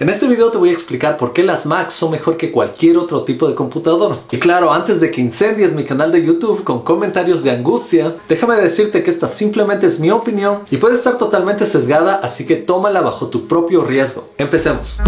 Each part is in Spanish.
En este video te voy a explicar por qué las Macs son mejor que cualquier otro tipo de computador. Y claro, antes de que incendies mi canal de YouTube con comentarios de angustia, déjame decirte que esta simplemente es mi opinión y puede estar totalmente sesgada, así que tómala bajo tu propio riesgo. Empecemos.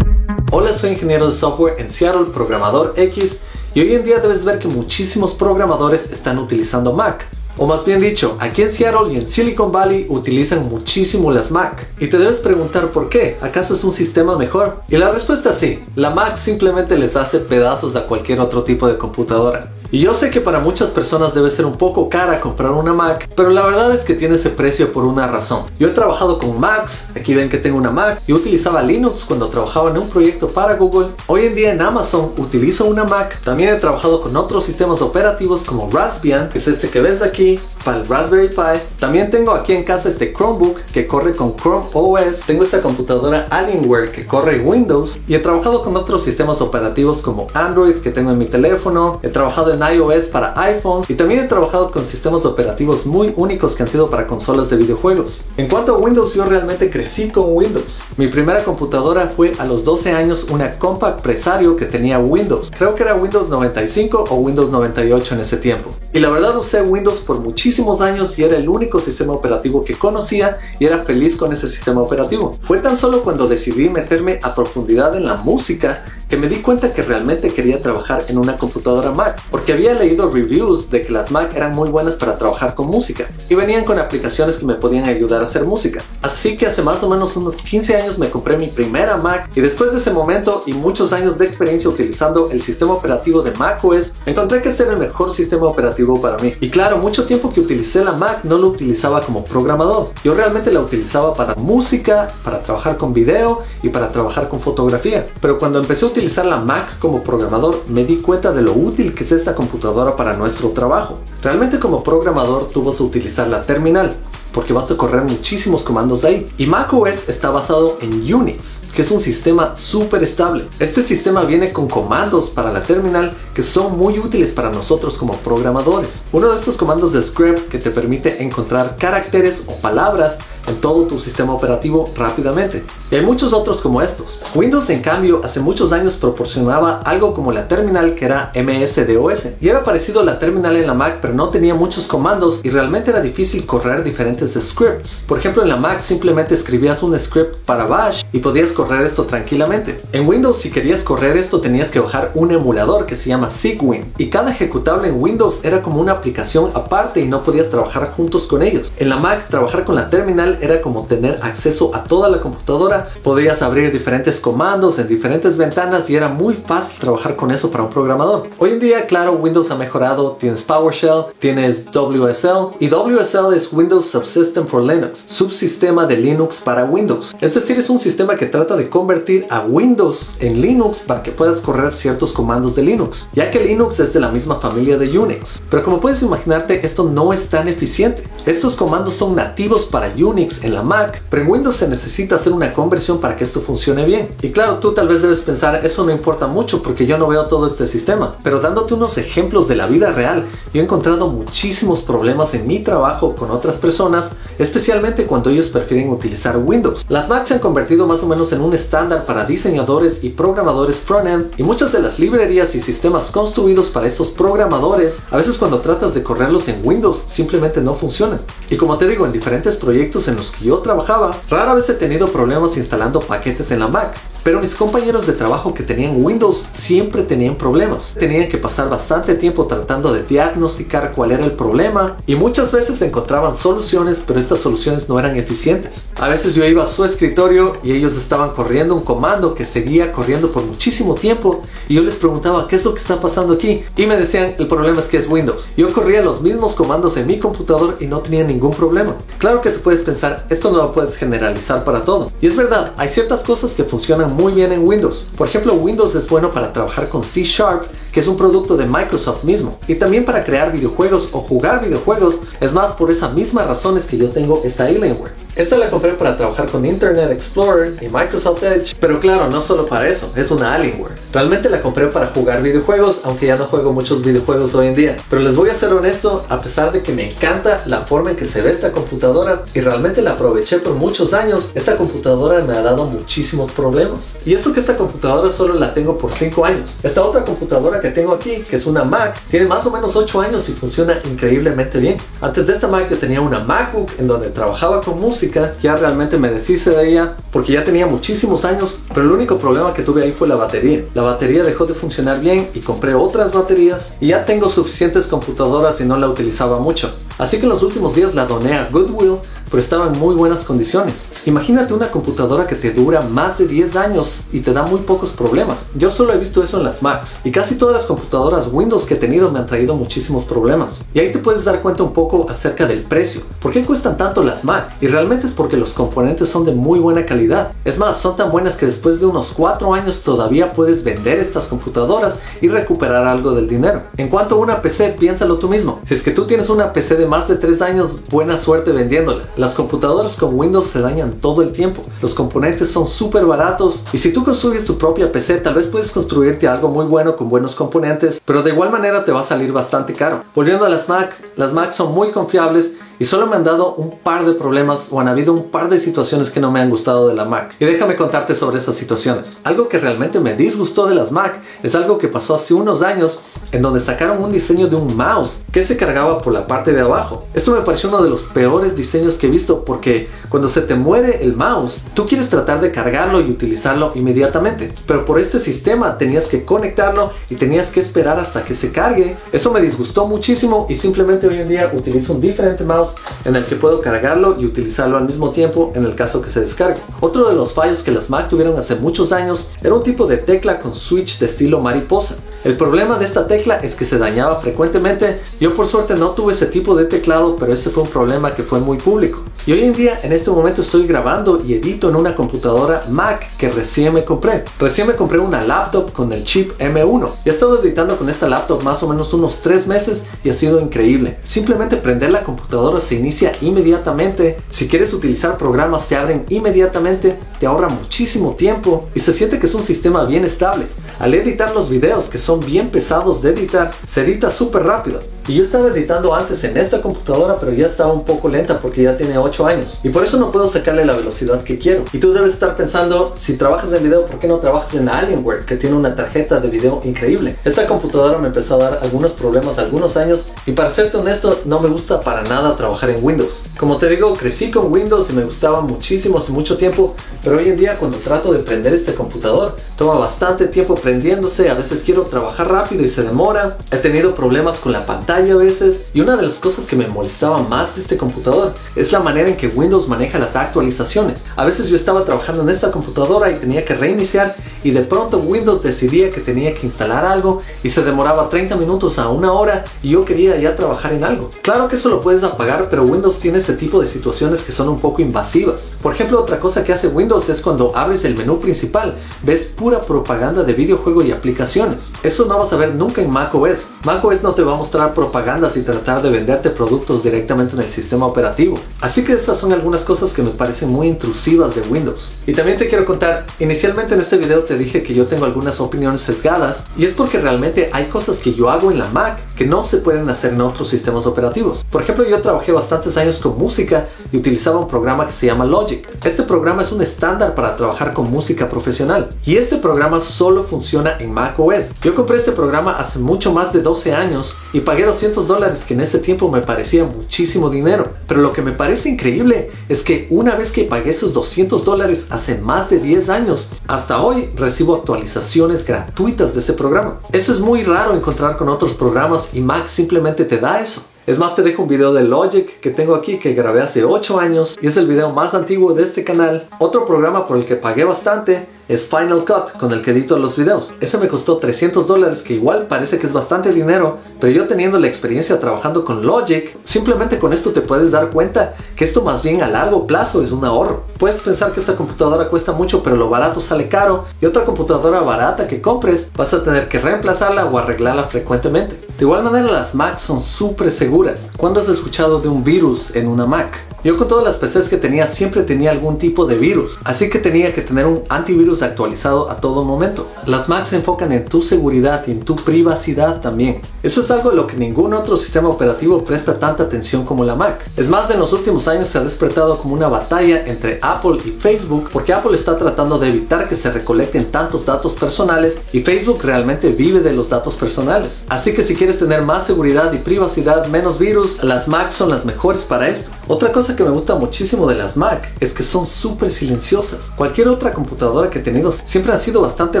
Hola, soy ingeniero de software en Seattle, programador X, y hoy en día debes ver que muchísimos programadores están utilizando Mac. O más bien dicho, aquí en Seattle y en Silicon Valley utilizan muchísimo las Mac. Y te debes preguntar por qué, ¿acaso es un sistema mejor? Y la respuesta es sí, la Mac simplemente les hace pedazos a cualquier otro tipo de computadora. Y yo sé que para muchas personas debe ser un poco cara comprar una Mac, pero la verdad es que tiene ese precio por una razón. Yo he trabajado con Macs, aquí ven que tengo una Mac, y utilizaba Linux cuando trabajaba en un proyecto para Google. Hoy en día en Amazon utilizo una Mac, también he trabajado con otros sistemas operativos como Raspbian, que es este que ves aquí, Turkey para el Raspberry Pi. También tengo aquí en casa este Chromebook que corre con Chrome OS. Tengo esta computadora Alienware que corre Windows. Y he trabajado con otros sistemas operativos como Android que tengo en mi teléfono. He trabajado en iOS para iPhones. Y también he trabajado con sistemas operativos muy únicos que han sido para consolas de videojuegos. En cuanto a Windows, yo realmente crecí con Windows. Mi primera computadora fue a los 12 años una Compact Presario que tenía Windows. Creo que era Windows 95 o Windows 98 en ese tiempo. Y la verdad usé Windows por muchísimo años y era el único sistema operativo que conocía y era feliz con ese sistema operativo. Fue tan solo cuando decidí meterme a profundidad en la música que me di cuenta que realmente quería trabajar en una computadora Mac, porque había leído reviews de que las Mac eran muy buenas para trabajar con música y venían con aplicaciones que me podían ayudar a hacer música. Así que hace más o menos unos 15 años me compré mi primera Mac y después de ese momento y muchos años de experiencia utilizando el sistema operativo de macOS, encontré que este era el mejor sistema operativo para mí. Y claro, mucho tiempo que utilicé la Mac no lo utilizaba como programador. Yo realmente la utilizaba para música, para trabajar con video y para trabajar con fotografía. Pero cuando empecé a utilizar la Mac como programador, me di cuenta de lo útil que es esta computadora para nuestro trabajo. Realmente como programador tú vas a utilizar la terminal, porque vas a correr muchísimos comandos ahí. Y macOS está basado en Unix, que es un sistema súper estable. Este sistema viene con comandos para la terminal que son muy útiles para nosotros como programadores. Uno de estos comandos es script que te permite encontrar caracteres o palabras en todo tu sistema operativo rápidamente. Y hay muchos otros como estos. Windows en cambio hace muchos años proporcionaba algo como la terminal que era MS-DOS y era parecido a la terminal en la Mac pero no tenía muchos comandos y realmente era difícil correr diferentes scripts. Por ejemplo en la Mac simplemente escribías un script para Bash y podías correr esto tranquilamente. En Windows si querías correr esto tenías que bajar un emulador que se llama Sigwin y cada ejecutable en Windows era como una aplicación aparte y no podías trabajar juntos con ellos. En la Mac trabajar con la terminal era como tener acceso a toda la computadora. Podías abrir diferentes comandos en diferentes ventanas y era muy fácil trabajar con eso para un programador. Hoy en día, claro, Windows ha mejorado. Tienes PowerShell, tienes WSL y WSL es Windows Subsystem for Linux, subsistema de Linux para Windows. Es decir, es un sistema que trata de convertir a Windows en Linux para que puedas correr ciertos comandos de Linux, ya que Linux es de la misma familia de Unix. Pero como puedes imaginarte, esto no es tan eficiente. Estos comandos son nativos para Unix en la Mac, pero en Windows se necesita hacer una conversión para que esto funcione bien. Y claro, tú tal vez debes pensar, eso no importa mucho porque yo no veo todo este sistema, pero dándote unos ejemplos de la vida real, yo he encontrado muchísimos problemas en mi trabajo con otras personas, especialmente cuando ellos prefieren utilizar Windows. Las Macs se han convertido más o menos en un estándar para diseñadores y programadores frontend y muchas de las librerías y sistemas construidos para estos programadores, a veces cuando tratas de correrlos en Windows simplemente no funcionan. Y como te digo, en diferentes proyectos en los que yo trabajaba, rara vez he tenido problemas instalando paquetes en la Mac. Pero mis compañeros de trabajo que tenían Windows siempre tenían problemas. Tenían que pasar bastante tiempo tratando de diagnosticar cuál era el problema y muchas veces encontraban soluciones, pero estas soluciones no eran eficientes. A veces yo iba a su escritorio y ellos estaban corriendo un comando que seguía corriendo por muchísimo tiempo y yo les preguntaba qué es lo que está pasando aquí y me decían el problema es que es Windows. Yo corría los mismos comandos en mi computador y no tenía ningún problema. Claro que tú puedes pensar, esto no lo puedes generalizar para todo. Y es verdad, hay ciertas cosas que funcionan muy bien en Windows. Por ejemplo, Windows es bueno para trabajar con C Sharp, que es un producto de Microsoft mismo. Y también para crear videojuegos o jugar videojuegos. Es más, por esas mismas razones que yo tengo esta Alienware. Esta la compré para trabajar con Internet Explorer y Microsoft Edge, pero claro, no solo para eso, es una Alienware. Realmente la compré para jugar videojuegos, aunque ya no juego muchos videojuegos hoy en día. Pero les voy a ser honesto, a pesar de que me encanta la forma en que se ve esta computadora y realmente la aproveché por muchos años, esta computadora me ha dado muchísimos problemas. Y eso que esta computadora solo la tengo por 5 años. Esta otra computadora tengo aquí, que es una Mac, tiene más o menos 8 años y funciona increíblemente bien. Antes de esta Mac yo tenía una MacBook en donde trabajaba con música, ya realmente me deshice de ella porque ya tenía muchísimos años, pero el único problema que tuve ahí fue la batería. La batería dejó de funcionar bien y compré otras baterías y ya tengo suficientes computadoras y no la utilizaba mucho. Así que en los últimos días la doné a Goodwill, pero estaba en muy buenas condiciones. Imagínate una computadora que te dura más de 10 años y te da muy pocos problemas. Yo solo he visto eso en las Macs y casi todas las computadoras Windows que he tenido me han traído muchísimos problemas. Y ahí te puedes dar cuenta un poco acerca del precio. ¿Por qué cuestan tanto las Mac? Y realmente es porque los componentes son de muy buena calidad. Es más, son tan buenas que después de unos 4 años todavía puedes vender estas computadoras y recuperar algo del dinero. En cuanto a una PC, piénsalo tú mismo. Si es que tú tienes una PC de más de 3 años, buena suerte vendiéndola. Las computadoras con Windows se dañan todo el tiempo. Los componentes son súper baratos y si tú construyes tu propia PC, tal vez puedes construirte algo muy bueno con buenos componentes, pero de igual manera te va a salir bastante caro. Volviendo a las Mac, las Mac son muy confiables y solo me han dado un par de problemas o han habido un par de situaciones que no me han gustado de la Mac. Y déjame contarte sobre esas situaciones. Algo que realmente me disgustó de las Mac es algo que pasó hace unos años en donde sacaron un diseño de un mouse que se cargaba por la parte de abajo. Esto me pareció uno de los peores diseños que he visto porque cuando se te muere el mouse, tú quieres tratar de cargarlo y utilizarlo inmediatamente. Pero por este sistema tenías que conectarlo y tenías que esperar hasta que se cargue. Eso me disgustó muchísimo y simplemente hoy en día utilizo un diferente mouse en el que puedo cargarlo y utilizarlo al mismo tiempo en el caso que se descargue. Otro de los fallos que las Mac tuvieron hace muchos años era un tipo de tecla con switch de estilo mariposa. El problema de esta tecla es que se dañaba frecuentemente. Yo por suerte no tuve ese tipo de teclado, pero ese fue un problema que fue muy público. Y hoy en día, en este momento estoy grabando y edito en una computadora Mac que recién me compré. Recién me compré una laptop con el chip M1. He estado editando con esta laptop más o menos unos 3 meses y ha sido increíble. Simplemente prender la computadora se inicia inmediatamente. Si quieres utilizar programas se abren inmediatamente. Te ahorra muchísimo tiempo y se siente que es un sistema bien estable. Al editar los videos que son bien pesados de editar, se edita súper rápido. Y yo estaba editando antes en esta computadora, pero ya estaba un poco lenta porque ya tiene 8 años. Y por eso no puedo sacarle la velocidad que quiero. Y tú debes estar pensando, si trabajas en video, ¿por qué no trabajas en Alienware, que tiene una tarjeta de video increíble? Esta computadora me empezó a dar algunos problemas algunos años. Y para serte honesto, no me gusta para nada trabajar en Windows. Como te digo, crecí con Windows y me gustaba muchísimo hace mucho tiempo, pero hoy en día cuando trato de prender este computador, toma bastante tiempo prendiéndose, a veces quiero trabajar rápido y se demora, he tenido problemas con la pantalla a veces, y una de las cosas que me molestaba más de este computador es la manera en que Windows maneja las actualizaciones. A veces yo estaba trabajando en esta computadora y tenía que reiniciar y de pronto Windows decidía que tenía que instalar algo y se demoraba 30 minutos a una hora y yo quería ya trabajar en algo. Claro que eso lo puedes apagar, pero Windows tiene ese tipo de situaciones que son un poco invasivas. Por ejemplo, otra cosa que hace Windows es cuando abres el menú principal, ves pura propaganda de videojuego y aplicaciones. Eso no vas a ver nunca en macOS. macOS no te va a mostrar propagandas y tratar de venderte productos directamente en el sistema operativo. Así que esas son algunas cosas que me parecen muy intrusivas de Windows. Y también te quiero contar, inicialmente en este video te dije que yo tengo algunas opiniones sesgadas y es porque realmente hay cosas que yo hago en la Mac que no se pueden hacer en otros sistemas operativos. Por ejemplo, yo trabajé bastantes años con música y utilizaba un programa que se llama Logic. Este programa es un estándar para trabajar con música profesional y este programa solo funciona en Mac OS. Yo compré este programa hace mucho más de 12 años y pagué 200 dólares que en ese tiempo me parecía muchísimo dinero. Pero lo que me parece increíble es que una vez que pagué esos 200 dólares hace más de 10 años, hasta hoy recibo actualizaciones gratuitas de ese programa. Eso es muy raro encontrar con otros programas y Mac simplemente te da eso. Es más, te dejo un video de Logic que tengo aquí que grabé hace 8 años y es el video más antiguo de este canal. Otro programa por el que pagué bastante es Final Cut, con el que edito los videos. Ese me costó 300 dólares, que igual parece que es bastante dinero, pero yo teniendo la experiencia trabajando con Logic, simplemente con esto te puedes dar cuenta que esto más bien a largo plazo es un ahorro. Puedes pensar que esta computadora cuesta mucho, pero lo barato sale caro, y otra computadora barata que compres vas a tener que reemplazarla o arreglarla frecuentemente. De igual manera las Macs son súper seguras. ¿Cuándo has escuchado de un virus en una Mac? Yo con todas las PCs que tenía siempre tenía algún tipo de virus, así que tenía que tener un antivirus actualizado a todo momento. Las Macs se enfocan en tu seguridad y en tu privacidad también. Eso es algo a lo que ningún otro sistema operativo presta tanta atención como la Mac. Es más, en los últimos años se ha despertado como una batalla entre Apple y Facebook porque Apple está tratando de evitar que se recolecten tantos datos personales y Facebook realmente vive de los datos personales. Así que si quieres tener más seguridad y privacidad, menos virus, las Macs son las mejores para esto. Otra cosa que me gusta muchísimo de las Mac es que son súper silenciosas. Cualquier otra computadora que he tenido siempre han sido bastante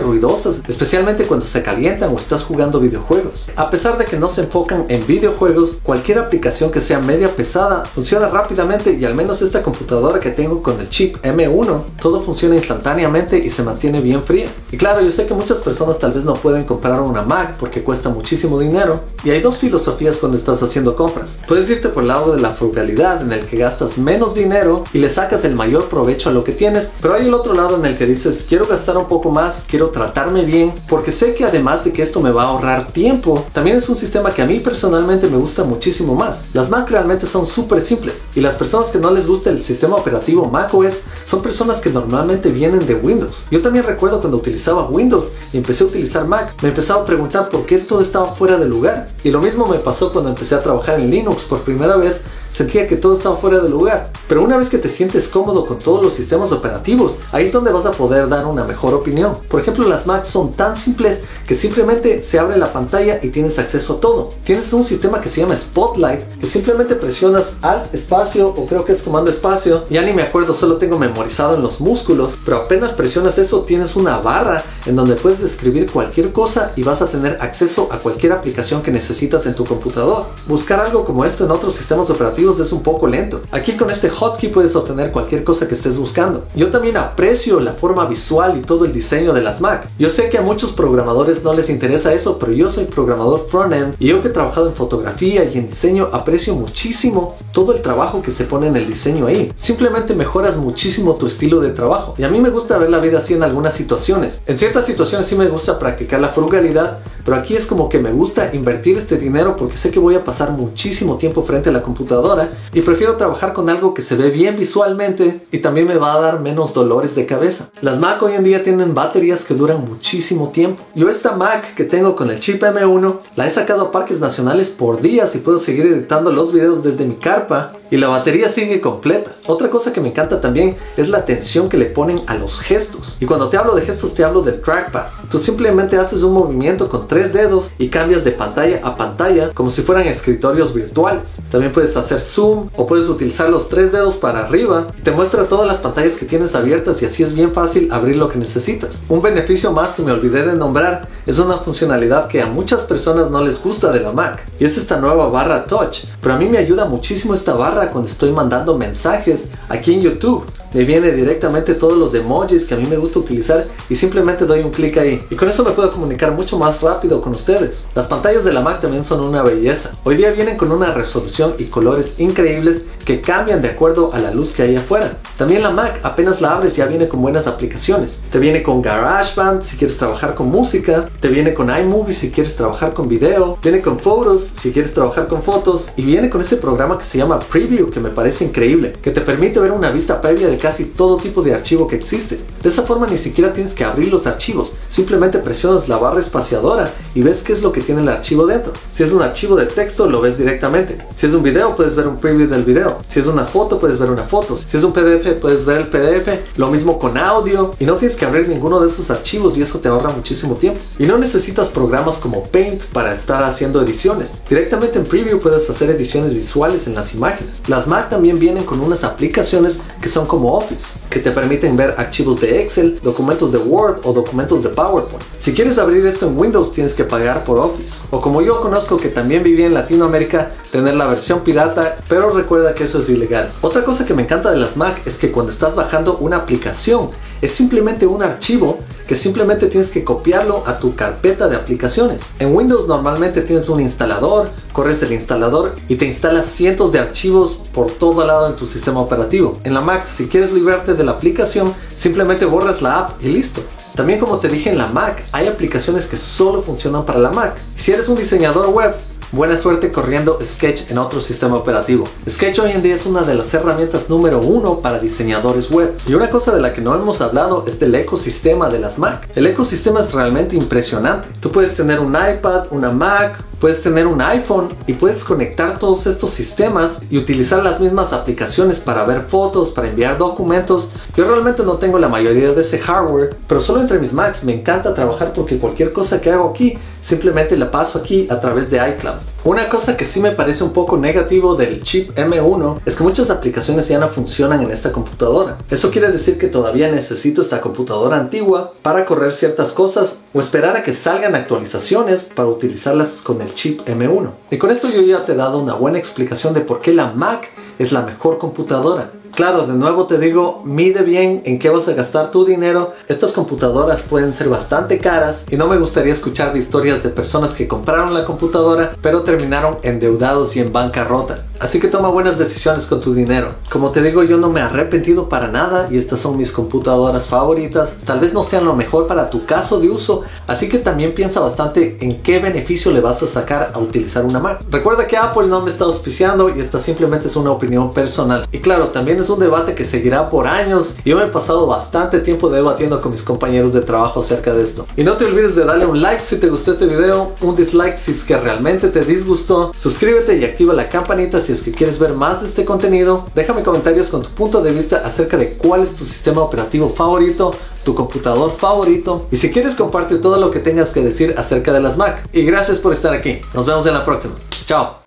ruidosas, especialmente cuando se calientan o estás jugando videojuegos. A pesar de que no se enfocan en videojuegos, cualquier aplicación que sea media pesada funciona rápidamente y al menos esta computadora que tengo con el chip M1, todo funciona instantáneamente y se mantiene bien fría. Y claro, yo sé que muchas personas tal vez no pueden comprar una Mac porque cuesta muchísimo dinero y hay dos filosofías cuando estás haciendo compras. Puedes irte por el lado de la frugalidad en el que gastas menos dinero y le sacas el mayor provecho a lo que tienes. Pero hay el otro lado en el que dices, quiero gastar un poco más, quiero tratarme bien, porque sé que además de que esto me va a ahorrar tiempo, también es un sistema que a mí personalmente me gusta muchísimo más. Las Mac realmente son súper simples y las personas que no les gusta el sistema operativo macOS son personas que normalmente vienen de Windows. Yo también recuerdo cuando utilizaba Windows y empecé a utilizar Mac, me empezaba a preguntar por qué todo estaba fuera de lugar. Y lo mismo me pasó cuando empecé a trabajar en Linux por primera vez sentía que todo estaba fuera de lugar. Pero una vez que te sientes cómodo con todos los sistemas operativos, ahí es donde vas a poder dar una mejor opinión. Por ejemplo, las Macs son tan simples que simplemente se abre la pantalla y tienes acceso a todo. Tienes un sistema que se llama Spotlight, que simplemente presionas Alt espacio o creo que es comando espacio. Ya ni me acuerdo, solo tengo memorizado en los músculos, pero apenas presionas eso tienes una barra en donde puedes escribir cualquier cosa y vas a tener acceso a cualquier aplicación que necesitas en tu computador. Buscar algo como esto en otros sistemas operativos es un poco lento. Aquí con este hotkey puedes obtener cualquier cosa que estés buscando. Yo también aprecio la forma visual y todo el diseño de las Mac. Yo sé que a muchos programadores no les interesa eso, pero yo soy programador front-end y yo que he trabajado en fotografía y en diseño aprecio muchísimo todo el trabajo que se pone en el diseño ahí. Simplemente mejoras muchísimo tu estilo de trabajo. Y a mí me gusta ver la vida así en algunas situaciones. En ciertas situaciones sí me gusta practicar la frugalidad, pero aquí es como que me gusta invertir este dinero porque sé que voy a pasar muchísimo tiempo frente a la computadora y prefiero trabajar con algo que se ve bien visualmente y también me va a dar menos dolores de cabeza. Las Mac hoy en día tienen baterías que duran muchísimo tiempo. Yo esta Mac que tengo con el chip M1 la he sacado a parques nacionales por días y puedo seguir editando los videos desde mi carpa y la batería sigue completa. Otra cosa que me encanta también es la atención que le ponen a los gestos. Y cuando te hablo de gestos te hablo del trackpad. Tú simplemente haces un movimiento con tres dedos y cambias de pantalla a pantalla como si fueran escritorios virtuales. También puedes hacer zoom o puedes utilizar los tres dedos para arriba y te muestra todas las pantallas que tienes abiertas y así es bien fácil abrir lo que necesitas. Un beneficio más que me olvidé de nombrar es una funcionalidad que a muchas personas no les gusta de la Mac y es esta nueva barra touch, pero a mí me ayuda muchísimo esta barra cuando estoy mandando mensajes aquí en YouTube. Me viene directamente todos los emojis que a mí me gusta utilizar y simplemente doy un clic ahí y con eso me puedo comunicar mucho más rápido con ustedes. Las pantallas de la Mac también son una belleza. Hoy día vienen con una resolución y colores increíbles que cambian de acuerdo a la luz que hay afuera. También la Mac, apenas la abres, ya viene con buenas aplicaciones. Te viene con GarageBand si quieres trabajar con música, te viene con iMovie si quieres trabajar con video, viene con Photos si quieres trabajar con fotos y viene con este programa que se llama Preview que me parece increíble, que te permite ver una vista previa de casi todo tipo de archivo que existe. De esa forma ni siquiera tienes que abrir los archivos, simplemente presionas la barra espaciadora y ves qué es lo que tiene el archivo dentro. Si es un archivo de texto lo ves directamente. Si es un video puedes ver un preview del video. Si es una foto, puedes ver una foto. Si es un PDF, puedes ver el PDF. Lo mismo con audio. Y no tienes que abrir ninguno de esos archivos y eso te ahorra muchísimo tiempo. Y no necesitas programas como Paint para estar haciendo ediciones. Directamente en Preview puedes hacer ediciones visuales en las imágenes. Las Mac también vienen con unas aplicaciones que son como Office, que te permiten ver archivos de Excel, documentos de Word o documentos de PowerPoint. Si quieres abrir esto en Windows tienes que pagar por Office. O como yo conozco que también viví en Latinoamérica, tener la versión pirata, pero recuerda que eso es ilegal. Otra cosa que me encanta de las Mac es que cuando estás bajando una aplicación es simplemente un archivo que simplemente tienes que copiarlo a tu carpeta de aplicaciones. En Windows normalmente tienes un instalador, corres el instalador y te instalas cientos de archivos por todo lado en tu sistema operativo. En la Mac, si quieres librarte de la aplicación, simplemente borras la app y listo. También como te dije en la Mac, hay aplicaciones que solo funcionan para la Mac. Si eres un diseñador web, buena suerte corriendo Sketch en otro sistema operativo. Sketch hoy en día es una de las herramientas número uno para diseñadores web. Y una cosa de la que no hemos hablado es del ecosistema de las Mac. El ecosistema es realmente impresionante. Tú puedes tener un iPad, una Mac, puedes tener un iPhone y puedes conectar todos estos sistemas y utilizar las mismas aplicaciones para ver fotos, para enviar documentos. Yo realmente no tengo la mayoría de ese hardware, pero solo entre mis Macs me encanta trabajar porque cualquier cosa que hago aquí simplemente la paso aquí a través de iCloud. Una cosa que sí me parece un poco negativo del chip M1 es que muchas aplicaciones ya no funcionan en esta computadora. Eso quiere decir que todavía necesito esta computadora antigua para correr ciertas cosas o esperar a que salgan actualizaciones para utilizarlas con el chip M1. Y con esto yo ya te he dado una buena explicación de por qué la Mac es la mejor computadora. Claro, de nuevo te digo, mide bien en qué vas a gastar tu dinero. Estas computadoras pueden ser bastante caras y no me gustaría escuchar de historias de personas que compraron la computadora pero terminaron endeudados y en bancarrota. Así que toma buenas decisiones con tu dinero. Como te digo, yo no me he arrepentido para nada y estas son mis computadoras favoritas. Tal vez no sean lo mejor para tu caso de uso, así que también piensa bastante en qué beneficio le vas a sacar a utilizar una Mac. Recuerda que Apple no me está auspiciando y esta simplemente es una opinión personal. Y claro, también es un debate que seguirá por años. Yo me he pasado bastante tiempo debatiendo con mis compañeros de trabajo acerca de esto. Y no te olvides de darle un like si te gustó este video, un dislike si es que realmente te disgustó, suscríbete y activa la campanita si es que quieres ver más de este contenido. Déjame comentarios con tu punto de vista acerca de cuál es tu sistema operativo favorito, tu computador favorito y si quieres comparte todo lo que tengas que decir acerca de las Mac. Y gracias por estar aquí. Nos vemos en la próxima. Chao.